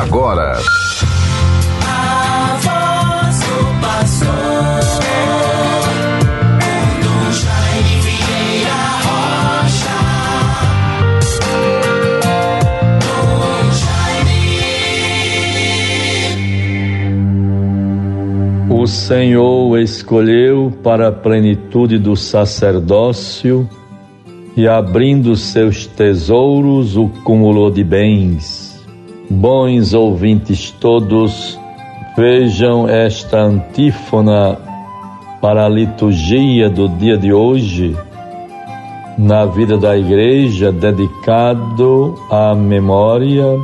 agora. O Senhor escolheu para a plenitude do sacerdócio e abrindo seus tesouros o cúmulo de bens Bons ouvintes todos, vejam esta antífona para a liturgia do dia de hoje, na vida da igreja, dedicado à memória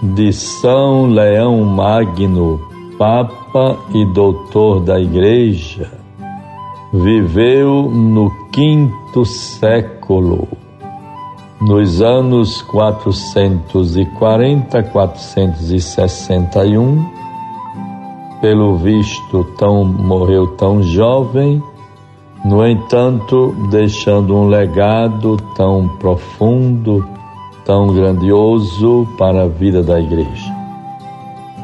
de São Leão Magno, Papa e Doutor da Igreja. Viveu no quinto século nos anos 440, 461, pelo visto tão morreu tão jovem, no entanto, deixando um legado tão profundo, tão grandioso para a vida da igreja.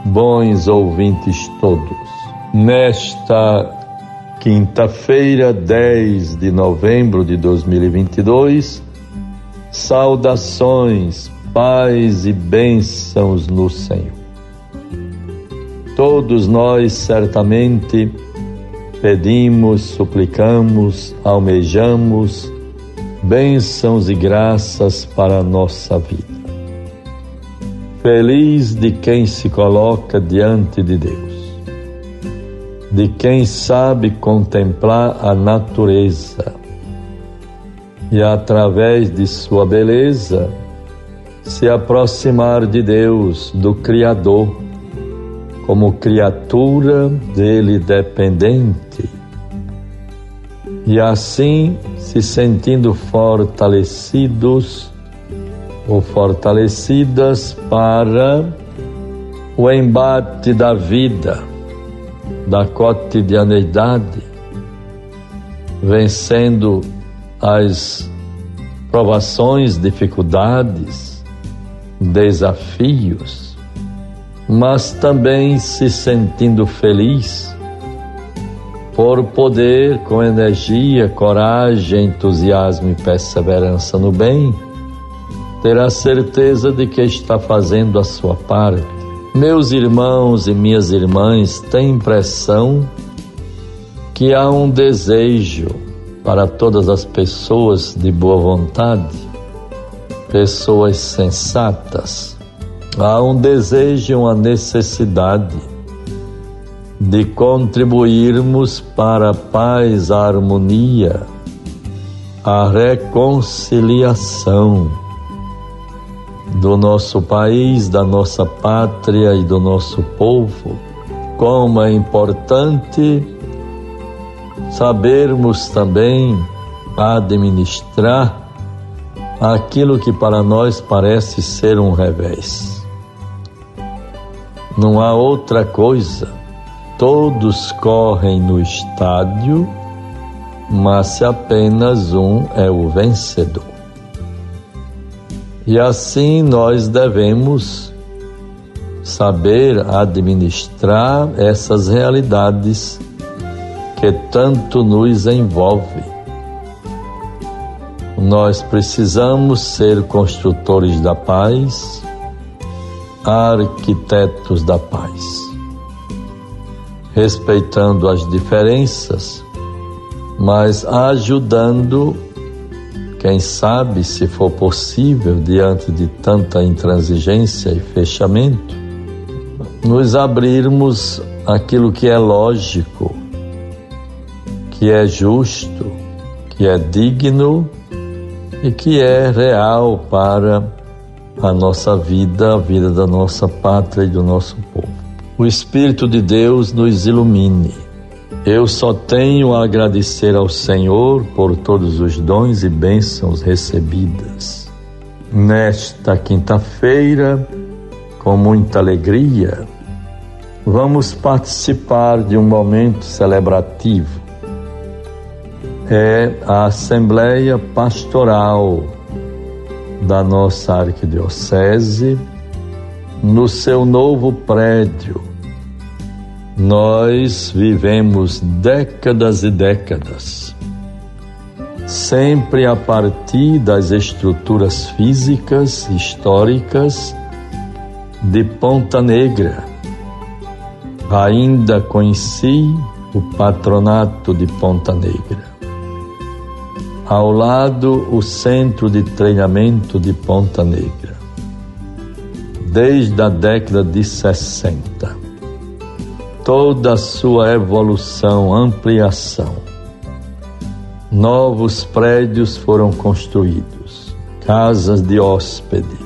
Bons ouvintes todos, nesta quinta-feira, 10 de novembro de 2022, Saudações, paz e bênçãos no Senhor. Todos nós certamente pedimos, suplicamos, almejamos bênçãos e graças para a nossa vida. Feliz de quem se coloca diante de Deus, de quem sabe contemplar a natureza e, através de sua beleza, se aproximar de Deus, do Criador, como criatura dele dependente, e assim se sentindo fortalecidos ou fortalecidas para o embate da vida, da cotidianeidade, vencendo as provações, dificuldades, desafios, mas também se sentindo feliz por poder, com energia, coragem, entusiasmo e perseverança no bem, ter a certeza de que está fazendo a sua parte. Meus irmãos e minhas irmãs têm impressão que há um desejo para todas as pessoas de boa vontade, pessoas sensatas. Há um desejo e uma necessidade de contribuirmos para a paz, a harmonia, a reconciliação do nosso país, da nossa pátria e do nosso povo. Como é importante sabermos também administrar aquilo que para nós parece ser um revés. Não há outra coisa. Todos correm no estádio, mas se apenas um é o vencedor. E assim nós devemos saber administrar essas realidades que tanto nos envolve. Nós precisamos ser construtores da paz, arquitetos da paz, respeitando as diferenças, mas ajudando, quem sabe, se for possível, diante de tanta intransigência e fechamento, nos abrirmos aquilo que é lógico que é justo, que é digno e que é real para a nossa vida, a vida da nossa pátria e do nosso povo. O Espírito de Deus nos ilumine. Eu só tenho a agradecer ao Senhor por todos os dons e bênçãos recebidas. Nesta quinta-feira, com muita alegria, vamos participar de um momento celebrativo é a Assembleia Pastoral da nossa Arquidiocese, no seu novo prédio. Nós vivemos décadas e décadas, sempre a partir das estruturas físicas, históricas de Ponta Negra. Ainda conheci o patronato de Ponta Negra. Ao lado, o centro de treinamento de Ponta Negra. Desde a década de 60. Toda a sua evolução, ampliação. Novos prédios foram construídos, casas de hóspede,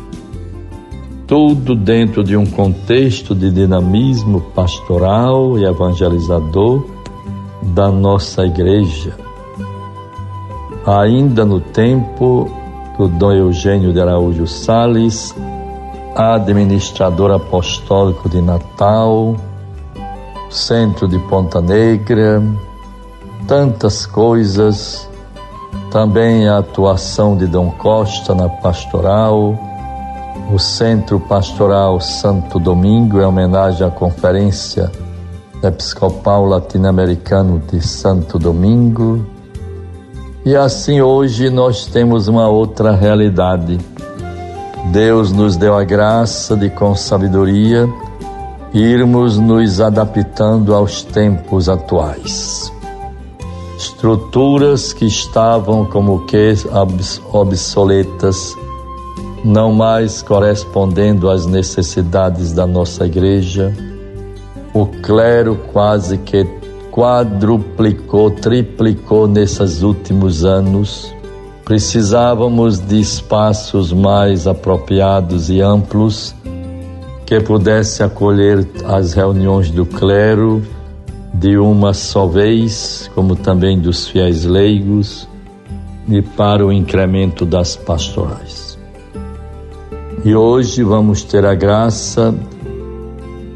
tudo dentro de um contexto de dinamismo pastoral e evangelizador da nossa igreja. Ainda no tempo do Dom Eugênio de Araújo Sales, administrador apostólico de Natal, centro de Ponta Negra, tantas coisas, também a atuação de Dom Costa na pastoral, o Centro Pastoral Santo Domingo, em homenagem à Conferência Episcopal Latino-Americano de Santo Domingo. E assim hoje nós temos uma outra realidade. Deus nos deu a graça de, com sabedoria, irmos nos adaptando aos tempos atuais. Estruturas que estavam como que obsoletas, não mais correspondendo às necessidades da nossa igreja, o clero quase que quadruplicou, triplicou nesses últimos anos. Precisávamos de espaços mais apropriados e amplos que pudesse acolher as reuniões do clero de uma só vez, como também dos fiéis leigos, e para o incremento das pastorais. E hoje vamos ter a graça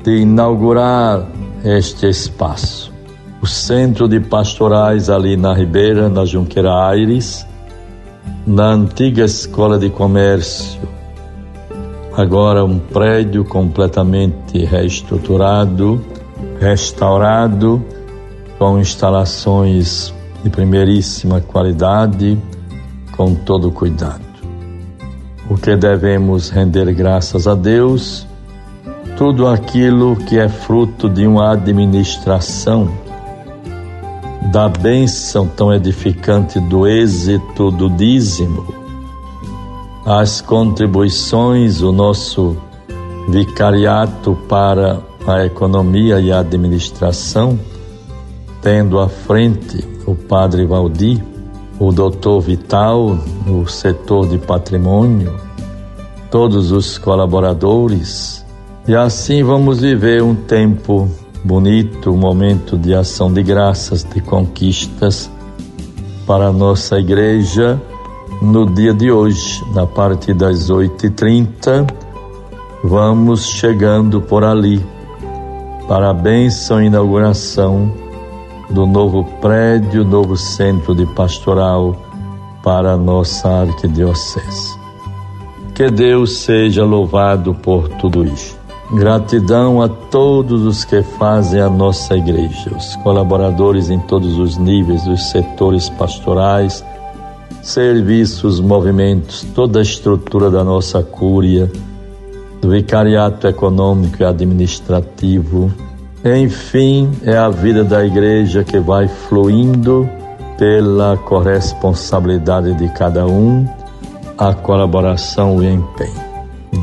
de inaugurar este espaço. O centro de pastorais ali na Ribeira, na Junqueira Aires, na antiga Escola de Comércio. Agora um prédio completamente reestruturado, restaurado, com instalações de primeiríssima qualidade, com todo cuidado. O que devemos render graças a Deus tudo aquilo que é fruto de uma administração da bênção tão edificante do êxito do dízimo, as contribuições, o nosso vicariato para a economia e a administração, tendo à frente o padre Valdir, o doutor Vital no setor de patrimônio, todos os colaboradores, e assim vamos viver um tempo bonito, momento de ação de graças, de conquistas para a nossa igreja no dia de hoje, na parte das 8h30. Vamos chegando por ali para a bênção e inauguração do novo prédio, novo centro de pastoral para a nossa arquidiocese. Que Deus seja louvado por tudo isso. Gratidão a todos os que fazem a nossa igreja, os colaboradores em todos os níveis, os setores pastorais, serviços, movimentos, toda a estrutura da nossa cúria, do vicariato econômico e administrativo. Enfim, é a vida da igreja que vai fluindo pela corresponsabilidade de cada um, a colaboração e empenho.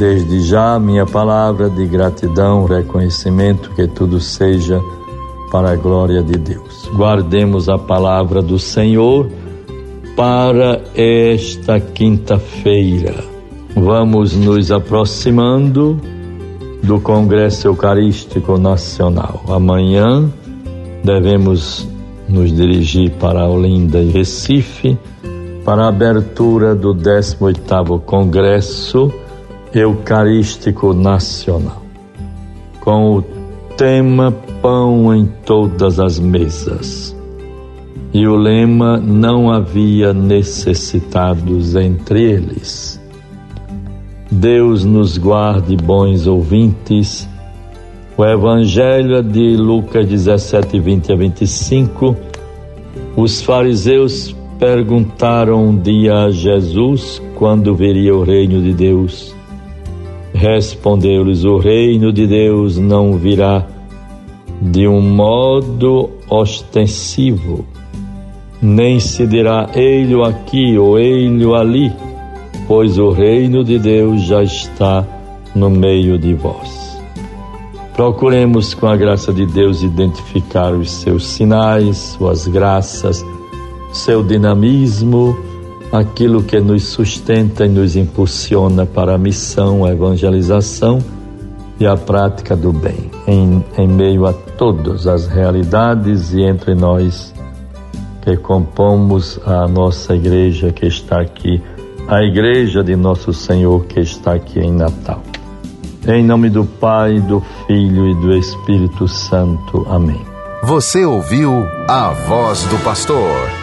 Desde já, minha palavra de gratidão, reconhecimento, que tudo seja para a glória de Deus. Guardemos a palavra do Senhor para esta quinta-feira. Vamos nos aproximando do Congresso Eucarístico Nacional. Amanhã devemos nos dirigir para Olinda e Recife para a abertura do 18º Congresso Eucarístico Nacional, com o tema Pão em todas as mesas. E o lema Não havia necessitados entre eles. Deus nos guarde, bons ouvintes. O Evangelho é de Lucas 17, 20 a 25. Os fariseus perguntaram um dia a Jesus quando viria o reino de Deus. Respondeu-lhes: O reino de Deus não virá de um modo ostensivo, nem se dirá ele aqui ou ele ali, pois o reino de Deus já está no meio de vós. Procuremos, com a graça de Deus, identificar os seus sinais, suas graças, seu dinamismo, aquilo que nos sustenta e nos impulsiona para a missão, a evangelização e a prática do bem, em, em meio a todas as realidades e entre nós que compomos a nossa igreja que está aqui, a igreja de nosso Senhor que está aqui em Natal. Em nome do Pai, do Filho e do Espírito Santo. Amém. Você ouviu a voz do pastor